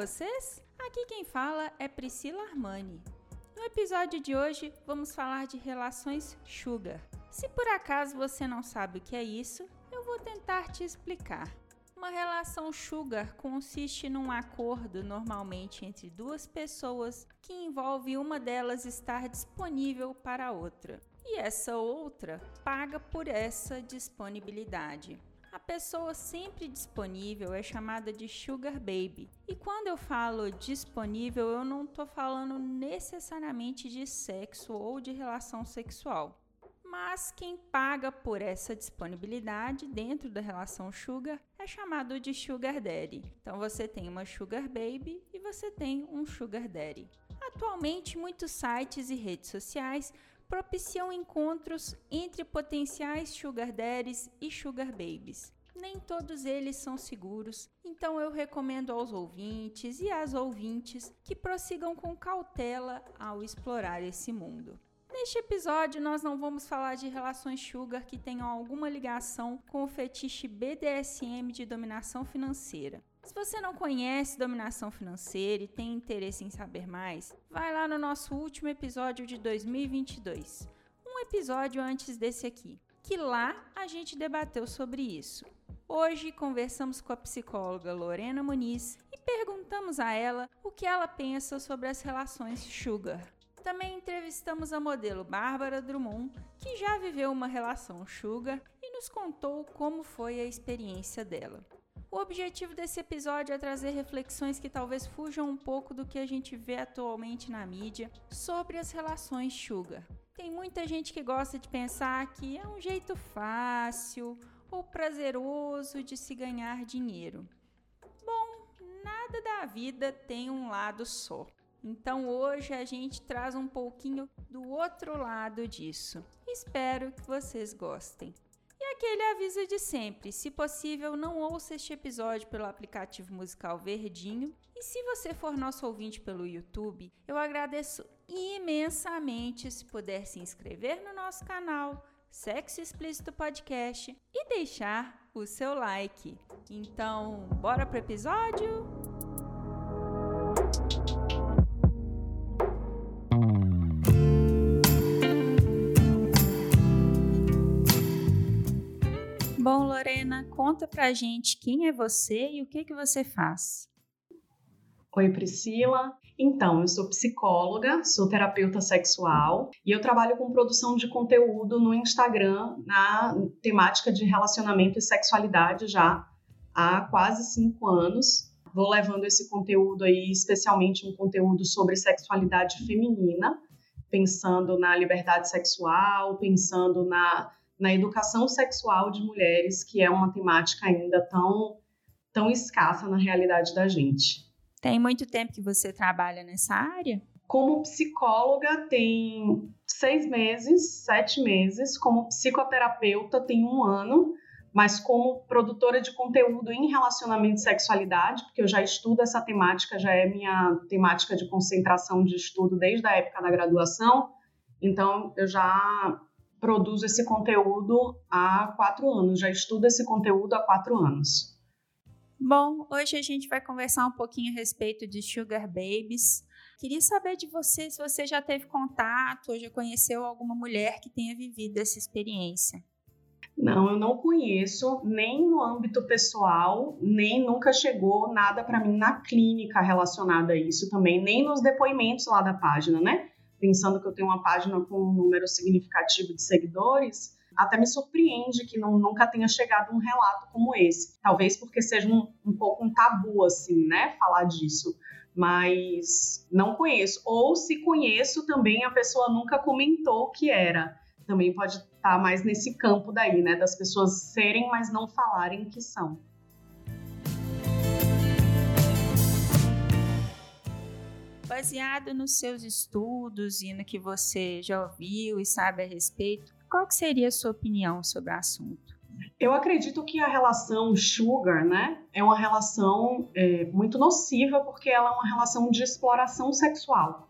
Vocês? Aqui quem fala é Priscila Armani. No episódio de hoje vamos falar de relações sugar. Se por acaso você não sabe o que é isso, eu vou tentar te explicar. Uma relação sugar consiste num acordo normalmente entre duas pessoas que envolve uma delas estar disponível para a outra e essa outra paga por essa disponibilidade. A pessoa sempre disponível é chamada de sugar baby. E quando eu falo disponível, eu não estou falando necessariamente de sexo ou de relação sexual. Mas quem paga por essa disponibilidade dentro da relação sugar é chamado de sugar daddy. Então você tem uma sugar baby e você tem um sugar daddy. Atualmente, muitos sites e redes sociais propiciam encontros entre potenciais sugar daddies e sugar babies. Nem todos eles são seguros, então eu recomendo aos ouvintes e às ouvintes que prossigam com cautela ao explorar esse mundo. Neste episódio, nós não vamos falar de relações sugar que tenham alguma ligação com o fetiche BDSM de dominação financeira. Se você não conhece dominação financeira e tem interesse em saber mais, vai lá no nosso último episódio de 2022, um episódio antes desse aqui, que lá a gente debateu sobre isso. Hoje conversamos com a psicóloga Lorena Muniz e perguntamos a ela o que ela pensa sobre as relações sugar. Também entrevistamos a modelo Bárbara Drummond, que já viveu uma relação sugar e nos contou como foi a experiência dela. O objetivo desse episódio é trazer reflexões que talvez fujam um pouco do que a gente vê atualmente na mídia sobre as relações sugar. Tem muita gente que gosta de pensar que é um jeito fácil ou prazeroso de se ganhar dinheiro. Bom, nada da vida tem um lado só. Então hoje a gente traz um pouquinho do outro lado disso. Espero que vocês gostem. E aquele aviso de sempre: se possível, não ouça este episódio pelo aplicativo musical Verdinho. E se você for nosso ouvinte pelo YouTube, eu agradeço imensamente se puder se inscrever no nosso canal Sexo Explícito Podcast e deixar o seu like. Então, bora pro episódio? Bom, Lorena, conta pra gente quem é você e o que que você faz. Oi, Priscila. Então, eu sou psicóloga, sou terapeuta sexual e eu trabalho com produção de conteúdo no Instagram na temática de relacionamento e sexualidade já há quase cinco anos. Vou levando esse conteúdo aí, especialmente um conteúdo sobre sexualidade feminina, pensando na liberdade sexual, pensando na na educação sexual de mulheres, que é uma temática ainda tão, tão escassa na realidade da gente. Tem muito tempo que você trabalha nessa área? Como psicóloga, tem seis meses, sete meses. Como psicoterapeuta, tem um ano. Mas como produtora de conteúdo em relacionamento e sexualidade, porque eu já estudo essa temática, já é minha temática de concentração de estudo desde a época da graduação. Então, eu já produzo esse conteúdo há quatro anos, já estudo esse conteúdo há quatro anos. Bom, hoje a gente vai conversar um pouquinho a respeito de Sugar Babies. Queria saber de você se você já teve contato ou já conheceu alguma mulher que tenha vivido essa experiência. Não, eu não conheço, nem no âmbito pessoal, nem nunca chegou nada para mim na clínica relacionada a isso também, nem nos depoimentos lá da página, né? Pensando que eu tenho uma página com um número significativo de seguidores, até me surpreende que não, nunca tenha chegado um relato como esse. Talvez porque seja um, um pouco um tabu, assim, né, falar disso. Mas não conheço. Ou se conheço também, a pessoa nunca comentou que era. também pode estar tá mais nesse campo daí, né? Das pessoas serem, mas não falarem que são. Baseado nos seus estudos e no que você já ouviu e sabe a respeito, qual que seria a sua opinião sobre o assunto? Eu acredito que a relação sugar, né, é uma relação é, muito nociva porque ela é uma relação de exploração sexual.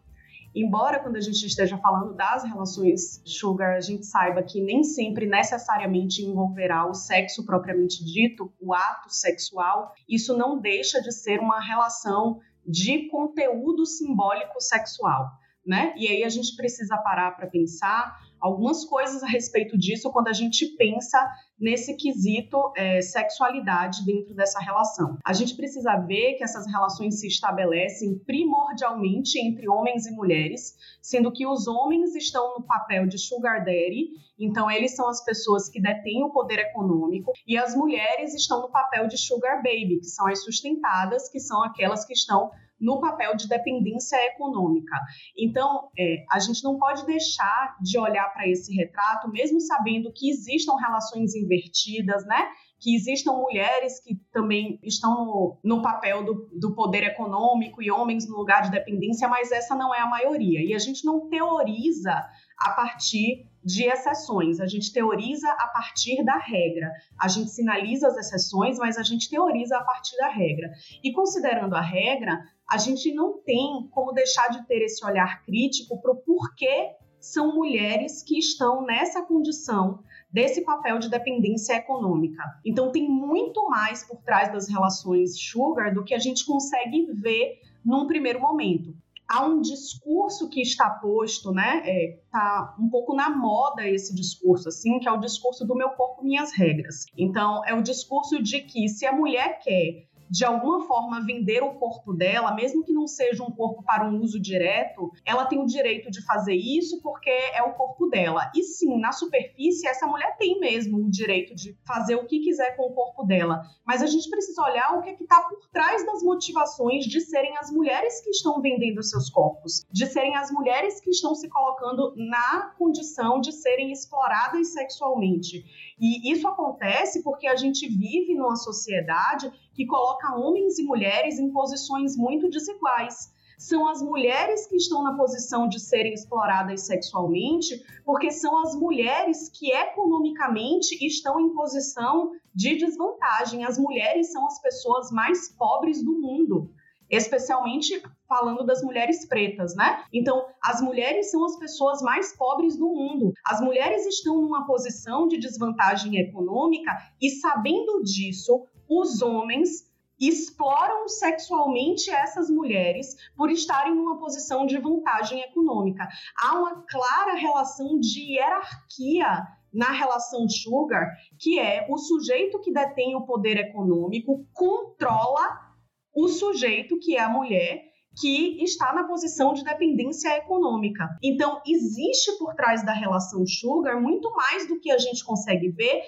Embora quando a gente esteja falando das relações sugar, a gente saiba que nem sempre necessariamente envolverá o sexo propriamente dito, o ato sexual, isso não deixa de ser uma relação de conteúdo simbólico sexual, né? E aí a gente precisa parar para pensar algumas coisas a respeito disso quando a gente pensa nesse quesito é, sexualidade dentro dessa relação. A gente precisa ver que essas relações se estabelecem primordialmente entre homens e mulheres, sendo que os homens estão no papel de sugar daddy, então eles são as pessoas que detêm o poder econômico, e as mulheres estão no papel de sugar baby, que são as sustentadas, que são aquelas que estão no papel de dependência econômica. Então, é, a gente não pode deixar de olhar para esse retrato, mesmo sabendo que existam relações invertidas, né? Que existam mulheres que também estão no, no papel do, do poder econômico e homens no lugar de dependência, mas essa não é a maioria. E a gente não teoriza a partir de exceções. A gente teoriza a partir da regra. A gente sinaliza as exceções, mas a gente teoriza a partir da regra. E considerando a regra, a gente não tem como deixar de ter esse olhar crítico para o porquê são mulheres que estão nessa condição desse papel de dependência econômica. Então tem muito mais por trás das relações sugar do que a gente consegue ver num primeiro momento. Há um discurso que está posto, né? É, tá um pouco na moda esse discurso, assim, que é o discurso do meu corpo, minhas regras. Então, é o discurso de que se a mulher quer de alguma forma vender o corpo dela, mesmo que não seja um corpo para um uso direto, ela tem o direito de fazer isso porque é o corpo dela. E sim, na superfície, essa mulher tem mesmo o direito de fazer o que quiser com o corpo dela. Mas a gente precisa olhar o que é está por trás das motivações de serem as mulheres que estão vendendo seus corpos, de serem as mulheres que estão se colocando na condição de serem exploradas sexualmente. E isso acontece porque a gente vive numa sociedade que coloca homens e mulheres em posições muito desiguais. São as mulheres que estão na posição de serem exploradas sexualmente, porque são as mulheres que economicamente estão em posição de desvantagem. As mulheres são as pessoas mais pobres do mundo especialmente falando das mulheres pretas, né? Então, as mulheres são as pessoas mais pobres do mundo. As mulheres estão numa posição de desvantagem econômica e, sabendo disso, os homens exploram sexualmente essas mulheres por estarem numa posição de vantagem econômica. Há uma clara relação de hierarquia na relação sugar, que é o sujeito que detém o poder econômico controla o sujeito, que é a mulher, que está na posição de dependência econômica. Então, existe por trás da relação sugar muito mais do que a gente consegue ver.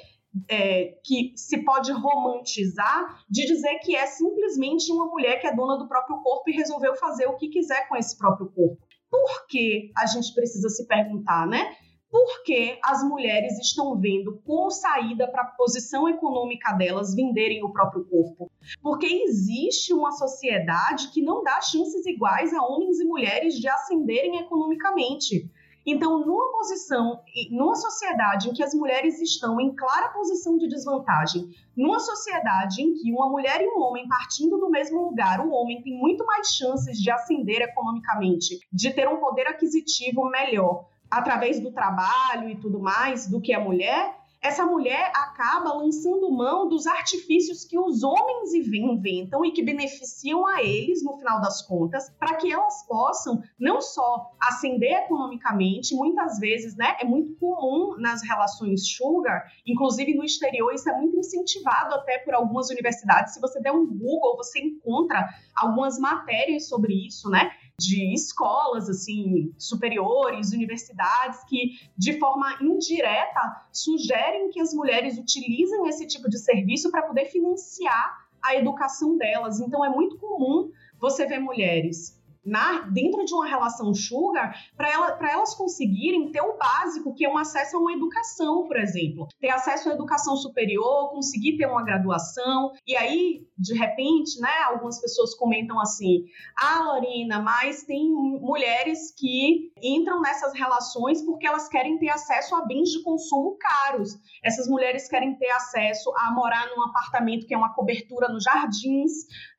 É, que se pode romantizar de dizer que é simplesmente uma mulher que é dona do próprio corpo e resolveu fazer o que quiser com esse próprio corpo. Por que a gente precisa se perguntar, né? porque as mulheres estão vendo como saída para a posição econômica delas venderem o próprio corpo. Porque existe uma sociedade que não dá chances iguais a homens e mulheres de ascenderem economicamente. Então, numa posição, numa sociedade em que as mulheres estão em clara posição de desvantagem, numa sociedade em que uma mulher e um homem partindo do mesmo lugar, o homem tem muito mais chances de ascender economicamente, de ter um poder aquisitivo melhor, através do trabalho e tudo mais do que a mulher, essa mulher acaba lançando mão dos artifícios que os homens inventam e que beneficiam a eles, no final das contas, para que elas possam não só ascender economicamente, muitas vezes, né, é muito comum nas relações sugar, inclusive no exterior, isso é muito incentivado até por algumas universidades. Se você der um Google, você encontra algumas matérias sobre isso, né? De escolas assim superiores, universidades que de forma indireta sugerem que as mulheres utilizem esse tipo de serviço para poder financiar a educação delas. Então é muito comum você ver mulheres na, dentro de uma relação sugar para ela, elas conseguirem ter o básico, que é um acesso a uma educação, por exemplo. Ter acesso à educação superior, conseguir ter uma graduação. E aí, de repente, né, algumas pessoas comentam assim: ah, Lorina, mas tem mulheres que entram nessas relações porque elas querem ter acesso a bens de consumo caros. Essas mulheres querem ter acesso a morar num apartamento que é uma cobertura nos jardins,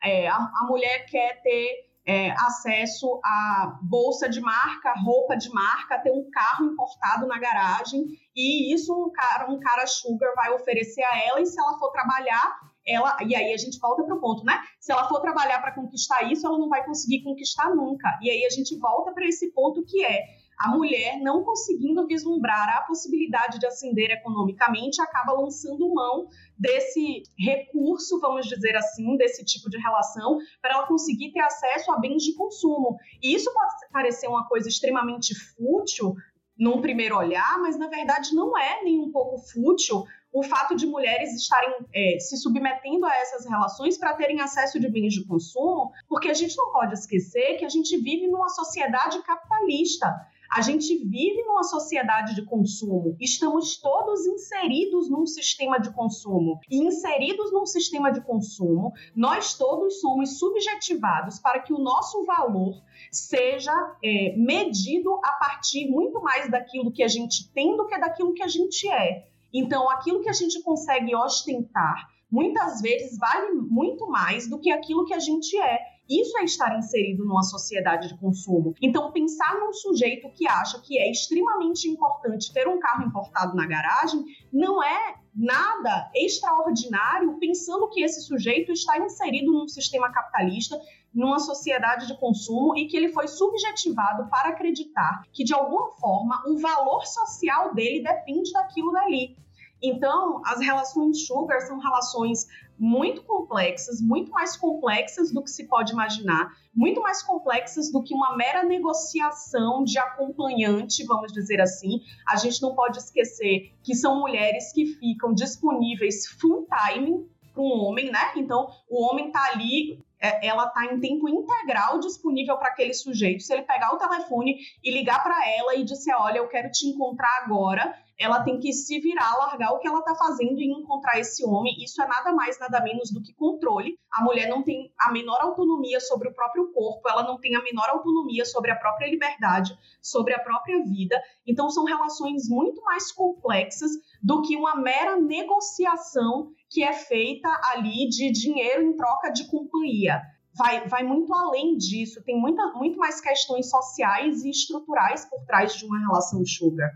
é, a, a mulher quer ter é, acesso a bolsa de marca, roupa de marca, ter um carro importado na garagem e isso um cara, um cara sugar vai oferecer a ela e se ela for trabalhar, ela e aí a gente volta para o ponto, né? Se ela for trabalhar para conquistar isso, ela não vai conseguir conquistar nunca. E aí a gente volta para esse ponto que é a mulher não conseguindo vislumbrar a possibilidade de ascender economicamente acaba lançando mão desse recurso, vamos dizer assim, desse tipo de relação, para ela conseguir ter acesso a bens de consumo. E isso pode parecer uma coisa extremamente fútil num primeiro olhar, mas na verdade não é nem um pouco fútil o fato de mulheres estarem é, se submetendo a essas relações para terem acesso de bens de consumo, porque a gente não pode esquecer que a gente vive numa sociedade capitalista. A gente vive numa sociedade de consumo, estamos todos inseridos num sistema de consumo. E inseridos num sistema de consumo, nós todos somos subjetivados para que o nosso valor seja é, medido a partir muito mais daquilo que a gente tem do que daquilo que a gente é. Então, aquilo que a gente consegue ostentar muitas vezes vale muito mais do que aquilo que a gente é. Isso é estar inserido numa sociedade de consumo. Então, pensar num sujeito que acha que é extremamente importante ter um carro importado na garagem não é nada extraordinário, pensando que esse sujeito está inserido num sistema capitalista numa sociedade de consumo e que ele foi subjetivado para acreditar que, de alguma forma, o valor social dele depende daquilo dali. Então, as relações sugar são relações muito complexas, muito mais complexas do que se pode imaginar, muito mais complexas do que uma mera negociação de acompanhante, vamos dizer assim. A gente não pode esquecer que são mulheres que ficam disponíveis full time para um homem, né? Então, o homem tá ali é, ela está em tempo integral disponível para aquele sujeito. Se ele pegar o telefone e ligar para ela e disser, olha, eu quero te encontrar agora, ela tem que se virar, largar o que ela está fazendo e encontrar esse homem. Isso é nada mais, nada menos do que controle. A mulher não tem a menor autonomia sobre o próprio corpo, ela não tem a menor autonomia sobre a própria liberdade, sobre a própria vida. Então, são relações muito mais complexas do que uma mera negociação que é feita ali de dinheiro em troca de companhia. Vai, vai muito além disso, tem muita, muito mais questões sociais e estruturais por trás de uma relação sugar.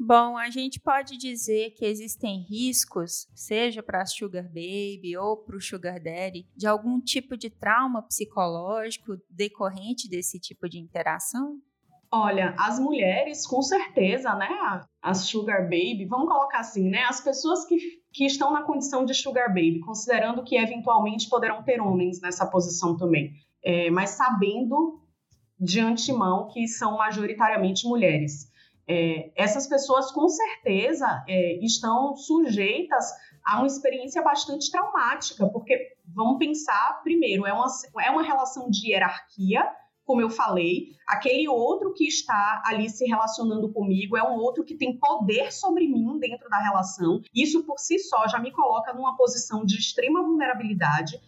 Bom, a gente pode dizer que existem riscos, seja para a Sugar Baby ou para o Sugar Daddy, de algum tipo de trauma psicológico decorrente desse tipo de interação? Olha, as mulheres, com certeza, né? As sugar baby, vamos colocar assim, né? As pessoas que, que estão na condição de sugar baby, considerando que eventualmente poderão ter homens nessa posição também, é, mas sabendo de antemão que são majoritariamente mulheres. É, essas pessoas, com certeza, é, estão sujeitas a uma experiência bastante traumática, porque vamos pensar, primeiro, é uma, é uma relação de hierarquia como eu falei, aquele outro que está ali se relacionando comigo é um outro que tem poder sobre mim dentro da relação. Isso por si só já me coloca numa posição de extrema vulnerabilidade.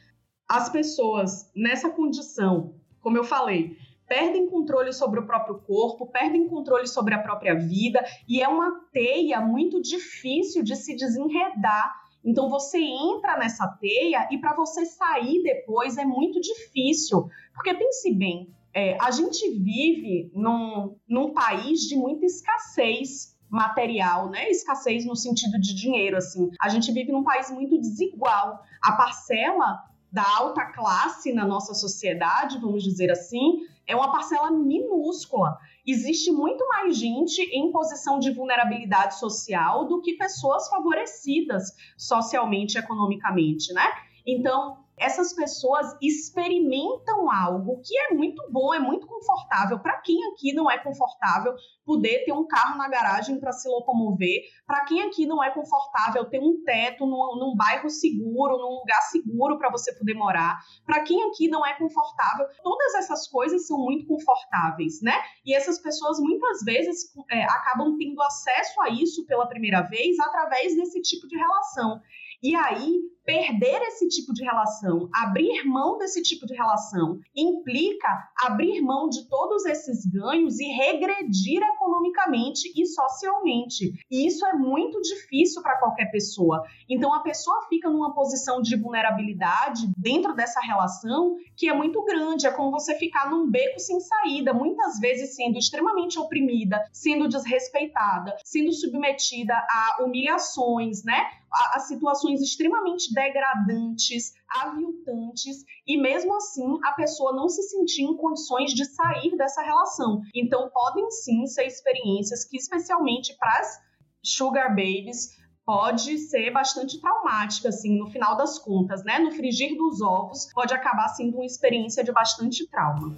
As pessoas nessa condição, como eu falei, perdem controle sobre o próprio corpo, perdem controle sobre a própria vida e é uma teia muito difícil de se desenredar. Então você entra nessa teia e para você sair depois é muito difícil, porque pense bem, é, a gente vive num, num país de muita escassez material, né? Escassez no sentido de dinheiro, assim. A gente vive num país muito desigual. A parcela da alta classe na nossa sociedade, vamos dizer assim, é uma parcela minúscula. Existe muito mais gente em posição de vulnerabilidade social do que pessoas favorecidas socialmente e economicamente, né? Então, essas pessoas experimentam algo que é muito bom, é muito confortável. Para quem aqui não é confortável poder ter um carro na garagem para se locomover, para quem aqui não é confortável ter um teto num, num bairro seguro, num lugar seguro para você poder morar, para quem aqui não é confortável, todas essas coisas são muito confortáveis, né? E essas pessoas muitas vezes é, acabam tendo acesso a isso pela primeira vez através desse tipo de relação. E aí, perder esse tipo de relação, abrir mão desse tipo de relação, implica abrir mão de todos esses ganhos e regredir economicamente e socialmente. E isso é muito difícil para qualquer pessoa. Então, a pessoa fica numa posição de vulnerabilidade dentro dessa relação que é muito grande. É como você ficar num beco sem saída, muitas vezes sendo extremamente oprimida, sendo desrespeitada, sendo submetida a humilhações, né? a, a situações extremamente degradantes, aviltantes, e mesmo assim a pessoa não se sentir em condições de sair dessa relação. Então, podem sim ser experiências que, especialmente para as sugar babies, pode ser bastante traumática, assim, no final das contas, né? No frigir dos ovos, pode acabar sendo uma experiência de bastante trauma.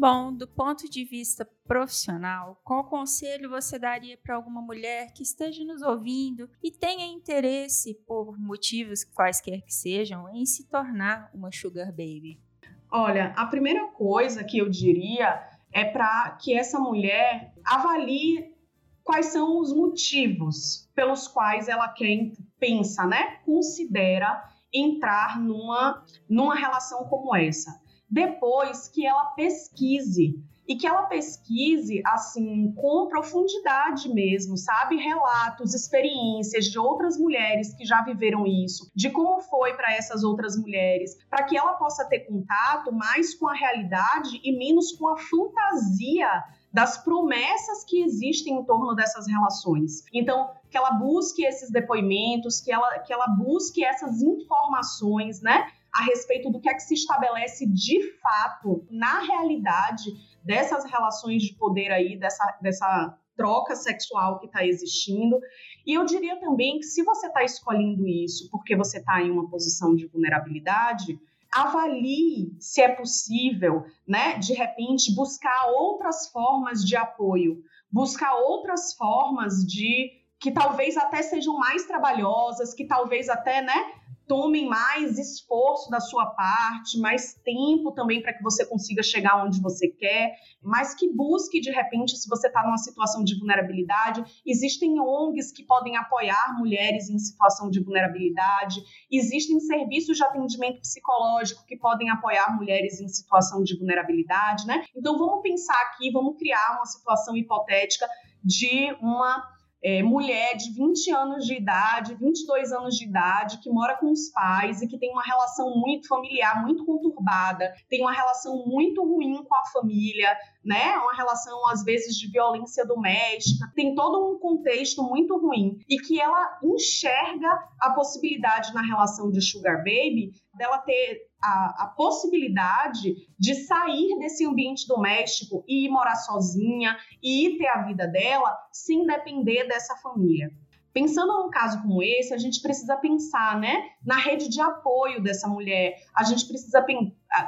Bom, do ponto de vista profissional, qual conselho você daria para alguma mulher que esteja nos ouvindo e tenha interesse, por motivos quaisquer que sejam, em se tornar uma sugar baby? Olha, a primeira coisa que eu diria é para que essa mulher avalie quais são os motivos pelos quais ela quer, pensa, né? Considera entrar numa, numa relação como essa depois que ela pesquise e que ela pesquise assim com profundidade mesmo, sabe? Relatos, experiências de outras mulheres que já viveram isso, de como foi para essas outras mulheres, para que ela possa ter contato mais com a realidade e menos com a fantasia das promessas que existem em torno dessas relações. Então, que ela busque esses depoimentos, que ela, que ela busque essas informações, né? A respeito do que é que se estabelece de fato na realidade dessas relações de poder aí, dessa, dessa troca sexual que está existindo. E eu diria também que se você está escolhendo isso porque você está em uma posição de vulnerabilidade, avalie se é possível, né, de repente buscar outras formas de apoio, buscar outras formas de que talvez até sejam mais trabalhosas, que talvez até, né, tomem mais esforço da sua parte, mais tempo também para que você consiga chegar onde você quer, mas que busque de repente, se você está numa situação de vulnerabilidade, existem ONGs que podem apoiar mulheres em situação de vulnerabilidade, existem serviços de atendimento psicológico que podem apoiar mulheres em situação de vulnerabilidade, né? Então vamos pensar aqui, vamos criar uma situação hipotética de uma é, mulher de 20 anos de idade, 22 anos de idade, que mora com os pais e que tem uma relação muito familiar, muito conturbada, tem uma relação muito ruim com a família, né? Uma relação, às vezes, de violência doméstica, tem todo um contexto muito ruim. E que ela enxerga a possibilidade na relação de Sugar Baby dela ter a, a, possibilidade de sair desse ambiente doméstico e ir morar sozinha e ir ter a vida dela sem depender dessa família. Pensando num caso como esse, a gente precisa pensar né, na rede de apoio dessa mulher, a gente precisa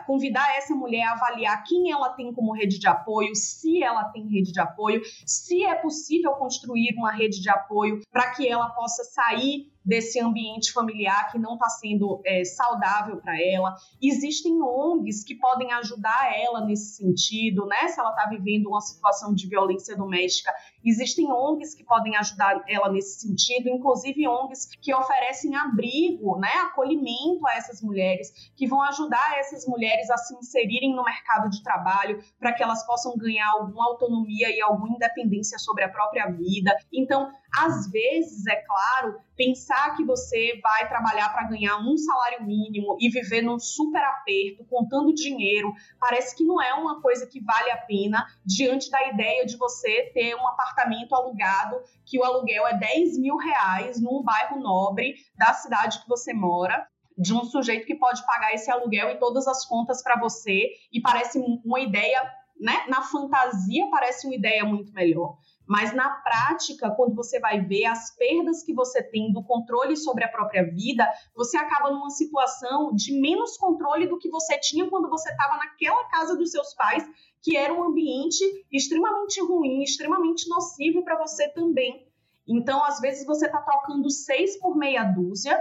convidar essa mulher a avaliar quem ela tem como rede de apoio, se ela tem rede de apoio, se é possível construir uma rede de apoio para que ela possa sair desse ambiente familiar que não está sendo é, saudável para ela. Existem ONGs que podem ajudar ela nesse sentido, né? Se ela está vivendo uma situação de violência doméstica, existem ONGs que podem ajudar ela nesse sentido, inclusive ONGs que oferecem abrigo, né? Acolhimento a essas mulheres, que vão ajudar essas mulheres a se inserirem no mercado de trabalho para que elas possam ganhar alguma autonomia e alguma independência sobre a própria vida. Então, às vezes, é claro, pensar que você vai trabalhar para ganhar um salário mínimo e viver num super aperto, contando dinheiro, parece que não é uma coisa que vale a pena diante da ideia de você ter um apartamento alugado, que o aluguel é 10 mil reais num bairro nobre da cidade que você mora de um sujeito que pode pagar esse aluguel e todas as contas para você, e parece uma ideia né, na fantasia parece uma ideia muito melhor. Mas na prática, quando você vai ver as perdas que você tem do controle sobre a própria vida, você acaba numa situação de menos controle do que você tinha quando você estava naquela casa dos seus pais, que era um ambiente extremamente ruim, extremamente nocivo para você também. Então, às vezes, você está trocando seis por meia dúzia.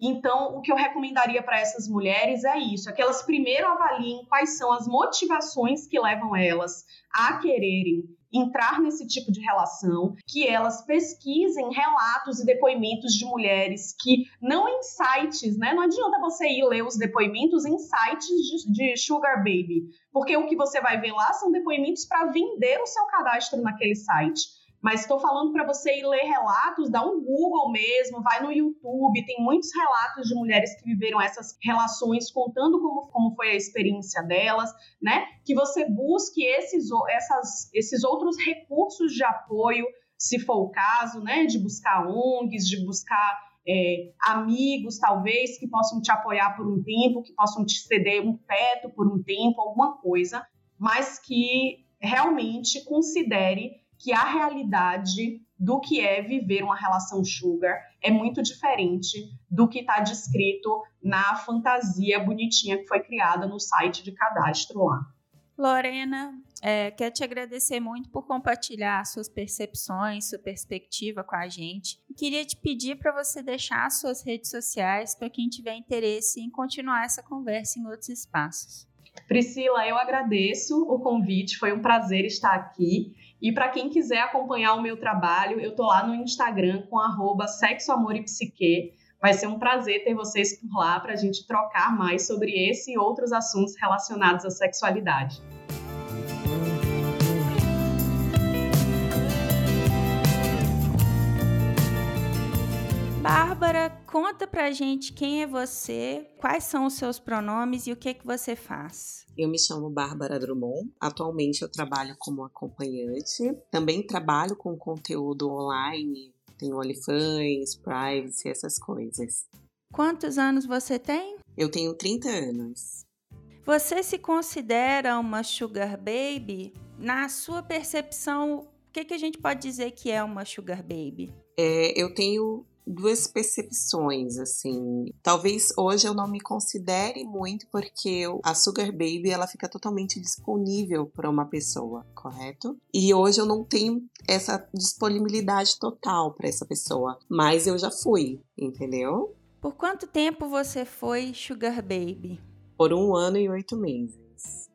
Então, o que eu recomendaria para essas mulheres é isso: é que elas primeiro avaliem quais são as motivações que levam elas a quererem entrar nesse tipo de relação, que elas pesquisem relatos e depoimentos de mulheres que não em sites, né? Não adianta você ir ler os depoimentos em sites de, de sugar baby, porque o que você vai ver lá são depoimentos para vender o seu cadastro naquele site. Mas estou falando para você ir ler relatos, dá um Google mesmo, vai no YouTube, tem muitos relatos de mulheres que viveram essas relações, contando como, como foi a experiência delas, né? Que você busque esses, essas, esses outros recursos de apoio, se for o caso, né? De buscar ONGs, de buscar é, amigos, talvez, que possam te apoiar por um tempo, que possam te ceder um teto por um tempo, alguma coisa, mas que realmente considere que a realidade do que é viver uma relação sugar é muito diferente do que está descrito na fantasia bonitinha que foi criada no site de cadastro lá. Lorena, é, quero te agradecer muito por compartilhar suas percepções, sua perspectiva com a gente. Queria te pedir para você deixar suas redes sociais para quem tiver interesse em continuar essa conversa em outros espaços. Priscila, eu agradeço o convite, foi um prazer estar aqui. E para quem quiser acompanhar o meu trabalho, eu tô lá no Instagram com arroba sexo, amor e psique. Vai ser um prazer ter vocês por lá para a gente trocar mais sobre esse e outros assuntos relacionados à sexualidade. Conta pra gente quem é você, quais são os seus pronomes e o que que você faz. Eu me chamo Bárbara Drummond. Atualmente eu trabalho como acompanhante. Também trabalho com conteúdo online, tenho OnlyFans, Privacy, essas coisas. Quantos anos você tem? Eu tenho 30 anos. Você se considera uma sugar baby? Na sua percepção, o que, que a gente pode dizer que é uma sugar baby? É, eu tenho duas percepções, assim. Talvez hoje eu não me considere muito porque a Sugar Baby ela fica totalmente disponível para uma pessoa, correto? E hoje eu não tenho essa disponibilidade total para essa pessoa, mas eu já fui, entendeu? Por quanto tempo você foi Sugar Baby? Por um ano e oito meses.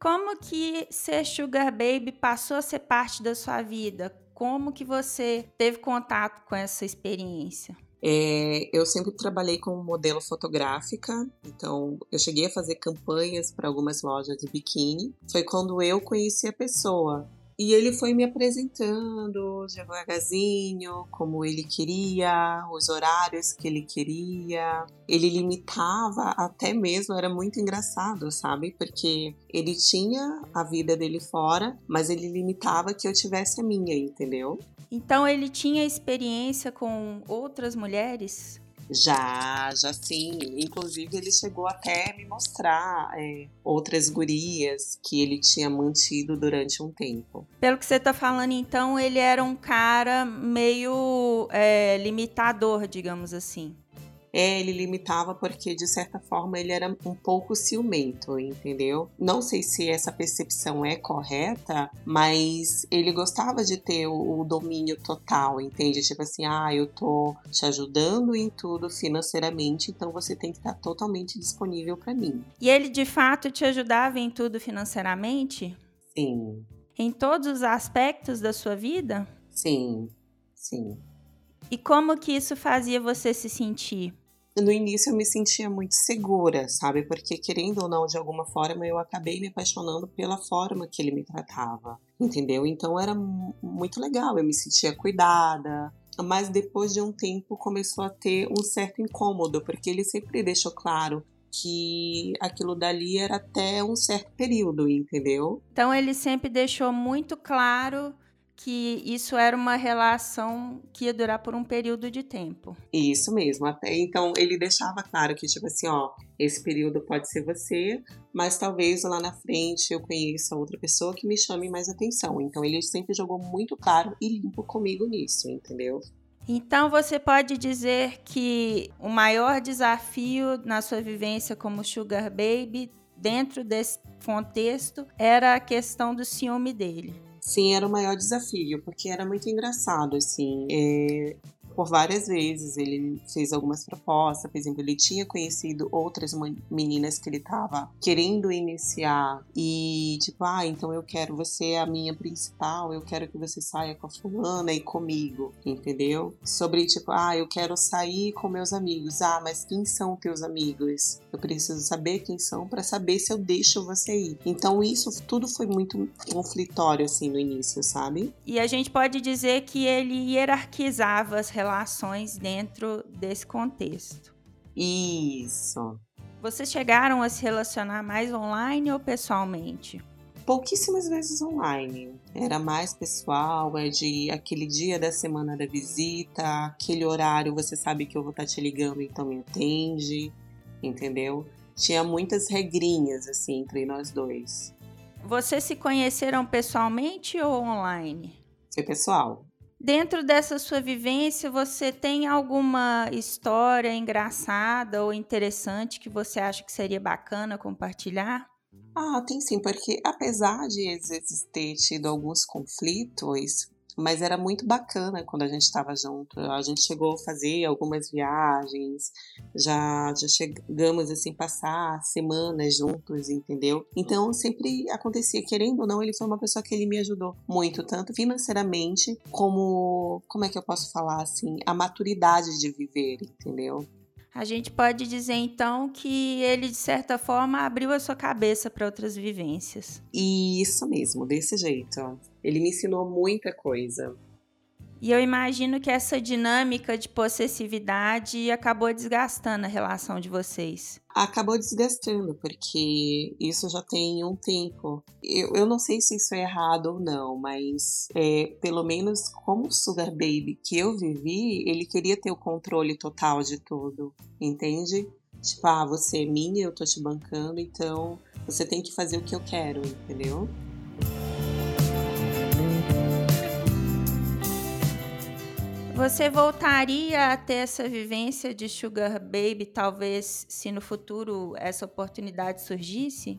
Como que ser Sugar Baby passou a ser parte da sua vida? Como que você teve contato com essa experiência? É, eu sempre trabalhei como modelo fotográfica, então eu cheguei a fazer campanhas para algumas lojas de biquíni. Foi quando eu conheci a pessoa. E ele foi me apresentando devagarzinho, como ele queria, os horários que ele queria. Ele limitava até mesmo, era muito engraçado, sabe? Porque ele tinha a vida dele fora, mas ele limitava que eu tivesse a minha, entendeu? Então ele tinha experiência com outras mulheres? Já, já sim. Inclusive, ele chegou até me mostrar é, outras gurias que ele tinha mantido durante um tempo. Pelo que você está falando, então, ele era um cara meio é, limitador, digamos assim. É, ele limitava porque, de certa forma, ele era um pouco ciumento, entendeu? Não sei se essa percepção é correta, mas ele gostava de ter o, o domínio total, entende? Tipo assim, ah, eu tô te ajudando em tudo financeiramente, então você tem que estar totalmente disponível para mim. E ele, de fato, te ajudava em tudo financeiramente? Sim. Em todos os aspectos da sua vida? Sim, sim. E como que isso fazia você se sentir? No início eu me sentia muito segura, sabe? Porque querendo ou não, de alguma forma, eu acabei me apaixonando pela forma que ele me tratava, entendeu? Então era muito legal, eu me sentia cuidada. Mas depois de um tempo começou a ter um certo incômodo, porque ele sempre deixou claro que aquilo dali era até um certo período, entendeu? Então ele sempre deixou muito claro que isso era uma relação que ia durar por um período de tempo. Isso mesmo. Até então ele deixava claro que, tipo assim, ó, esse período pode ser você, mas talvez lá na frente eu conheça outra pessoa que me chame mais atenção. Então ele sempre jogou muito claro e limpo comigo nisso, entendeu? Então você pode dizer que o maior desafio na sua vivência como Sugar Baby, dentro desse contexto, era a questão do ciúme dele. Sim, era o maior desafio, porque era muito engraçado, assim. É, por várias vezes ele fez algumas propostas, por exemplo, ele tinha conhecido outras meninas que ele estava querendo iniciar e tipo, ah, então eu quero você é a minha principal, eu quero que você saia com a fulana e comigo, entendeu? Sobre tipo, ah, eu quero sair com meus amigos. Ah, mas quem são teus amigos? Eu preciso saber quem são para saber se eu deixo você ir. Então isso tudo foi muito conflitório assim no início, sabe? E a gente pode dizer que ele hierarquizava as relações dentro desse contexto. Isso. Vocês chegaram a se relacionar mais online ou pessoalmente? Pouquíssimas vezes online. Era mais pessoal, é de aquele dia da semana da visita, aquele horário você sabe que eu vou estar te ligando, então me atende, entendeu? Tinha muitas regrinhas assim entre nós dois. Vocês se conheceram pessoalmente ou online? Foi pessoal. Dentro dessa sua vivência, você tem alguma história engraçada ou interessante que você acha que seria bacana compartilhar? Ah, tem sim, porque apesar de ter tido alguns conflitos, mas era muito bacana quando a gente estava junto. A gente chegou a fazer algumas viagens, já, já chegamos assim passar semanas juntos, entendeu? Então sempre acontecia, querendo ou não, ele foi uma pessoa que ele me ajudou muito, tanto financeiramente como como é que eu posso falar assim, a maturidade de viver, entendeu? A gente pode dizer então que ele, de certa forma, abriu a sua cabeça para outras vivências. Isso mesmo, desse jeito. Ele me ensinou muita coisa. E eu imagino que essa dinâmica de possessividade acabou desgastando a relação de vocês. Acabou desgastando, porque isso já tem um tempo. Eu, eu não sei se isso é errado ou não, mas é, pelo menos como Sugar Baby que eu vivi, ele queria ter o controle total de tudo, entende? Tipo, ah, você é minha, eu tô te bancando, então você tem que fazer o que eu quero, entendeu? Você voltaria a ter essa vivência de Sugar Baby, talvez, se no futuro essa oportunidade surgisse?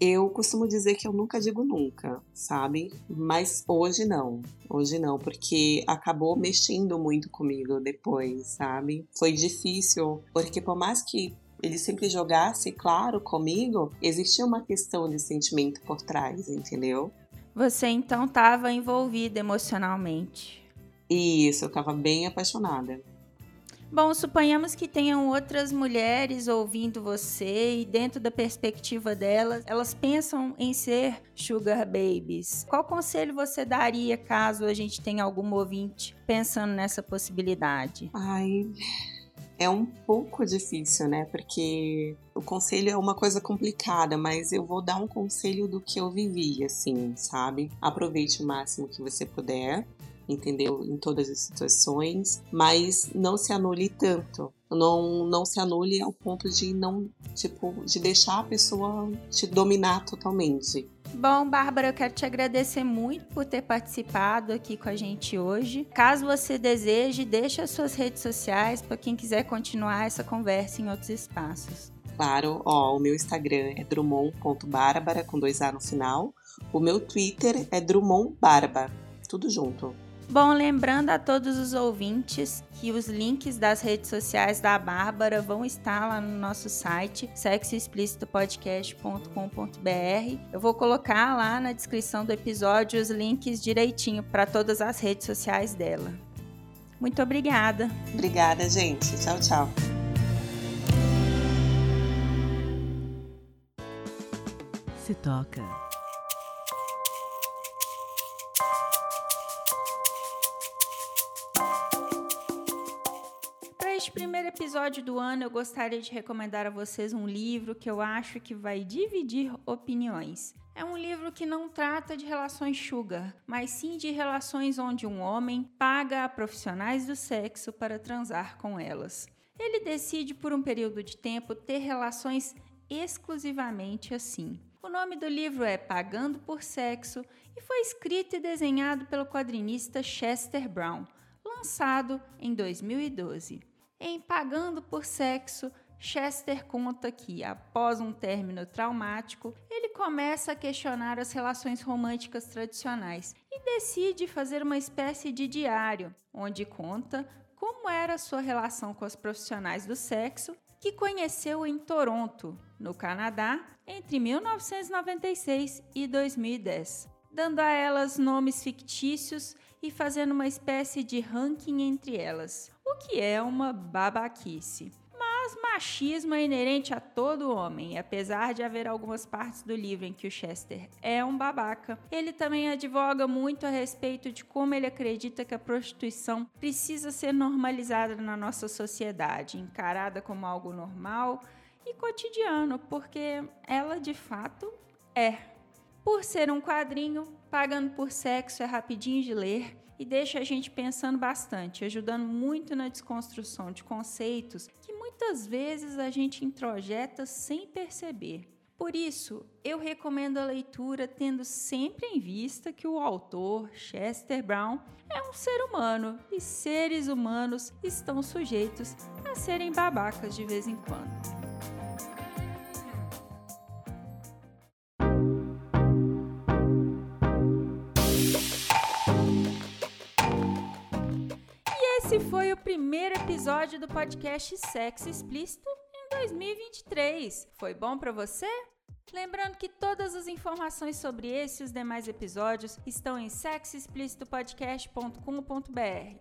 Eu costumo dizer que eu nunca digo nunca, sabe? Mas hoje não. Hoje não, porque acabou mexendo muito comigo depois, sabe? Foi difícil, porque por mais que ele sempre jogasse claro comigo, existia uma questão de sentimento por trás, entendeu? Você então estava envolvida emocionalmente. Isso, eu estava bem apaixonada. Bom, suponhamos que tenham outras mulheres ouvindo você e dentro da perspectiva delas, elas pensam em ser sugar babies. Qual conselho você daria caso a gente tenha algum ouvinte pensando nessa possibilidade? Ai, é um pouco difícil, né? Porque o conselho é uma coisa complicada, mas eu vou dar um conselho do que eu vivi, assim, sabe? Aproveite o máximo que você puder entendeu? Em todas as situações, mas não se anule tanto. Não, não se anule ao ponto de não, tipo, de deixar a pessoa te dominar totalmente. Bom, Bárbara, eu quero te agradecer muito por ter participado aqui com a gente hoje. Caso você deseje, deixe as suas redes sociais para quem quiser continuar essa conversa em outros espaços. Claro, ó, o meu Instagram é drummond.bárbara com dois A no final. O meu Twitter é drummondbarba, tudo junto. Bom, lembrando a todos os ouvintes que os links das redes sociais da Bárbara vão estar lá no nosso site sexoexplicitopodcast.com.br. Eu vou colocar lá na descrição do episódio os links direitinho para todas as redes sociais dela. Muito obrigada. Obrigada, gente. Tchau, tchau. Se toca. Episódio do ano, eu gostaria de recomendar a vocês um livro que eu acho que vai dividir opiniões. é um livro que não trata de relações sugar, mas sim de relações onde um homem paga a profissionais do sexo para transar com elas. Ele decide por um período de tempo ter relações exclusivamente assim. O nome do livro é Pagando por Sexo e foi escrito e desenhado pelo quadrinista Chester Brown, lançado em 2012. Em Pagando por Sexo, Chester conta que, após um término traumático, ele começa a questionar as relações românticas tradicionais e decide fazer uma espécie de diário, onde conta como era sua relação com os profissionais do sexo que conheceu em Toronto, no Canadá, entre 1996 e 2010, dando a elas nomes fictícios e fazendo uma espécie de ranking entre elas, o que é uma babaquice. Mas machismo é inerente a todo homem, e apesar de haver algumas partes do livro em que o Chester é um babaca, ele também advoga muito a respeito de como ele acredita que a prostituição precisa ser normalizada na nossa sociedade, encarada como algo normal e cotidiano, porque ela de fato é. Por ser um quadrinho, Pagando por Sexo é rapidinho de ler e deixa a gente pensando bastante, ajudando muito na desconstrução de conceitos que muitas vezes a gente introjeta sem perceber. Por isso, eu recomendo a leitura tendo sempre em vista que o autor, Chester Brown, é um ser humano e seres humanos estão sujeitos a serem babacas de vez em quando. Primeiro episódio do podcast Sexo Explícito em 2023. Foi bom para você? Lembrando que todas as informações sobre esse e os demais episódios estão em sexoexplicitopodcast.com.br.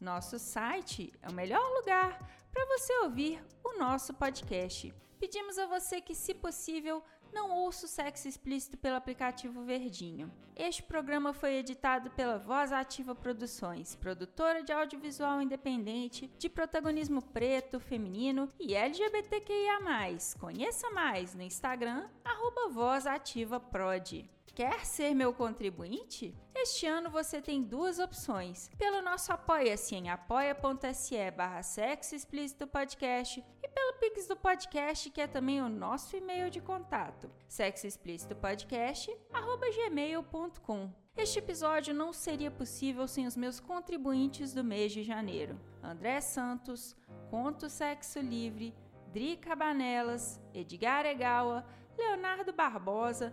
Nosso site é o melhor lugar para você ouvir o nosso podcast. Pedimos a você que, se possível, não ouça o sexo explícito pelo aplicativo Verdinho. Este programa foi editado pela Voz Ativa Produções, produtora de audiovisual independente, de protagonismo preto, feminino e LGBTQIA+. Conheça mais no Instagram, arroba Voz Ativa Prod. Quer ser meu contribuinte? Este ano você tem duas opções. Pelo nosso Apoia-se em apoia.se barra sexo explícito podcast e pelo Pix do podcast, que é também o nosso e-mail de contato, sexoexplicitopodcast.gmail.com. Este episódio não seria possível sem os meus contribuintes do mês de janeiro. André Santos, Conto Sexo Livre, Dri Cabanelas, Edgar Egawa, Leonardo Barbosa,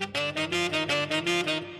thank you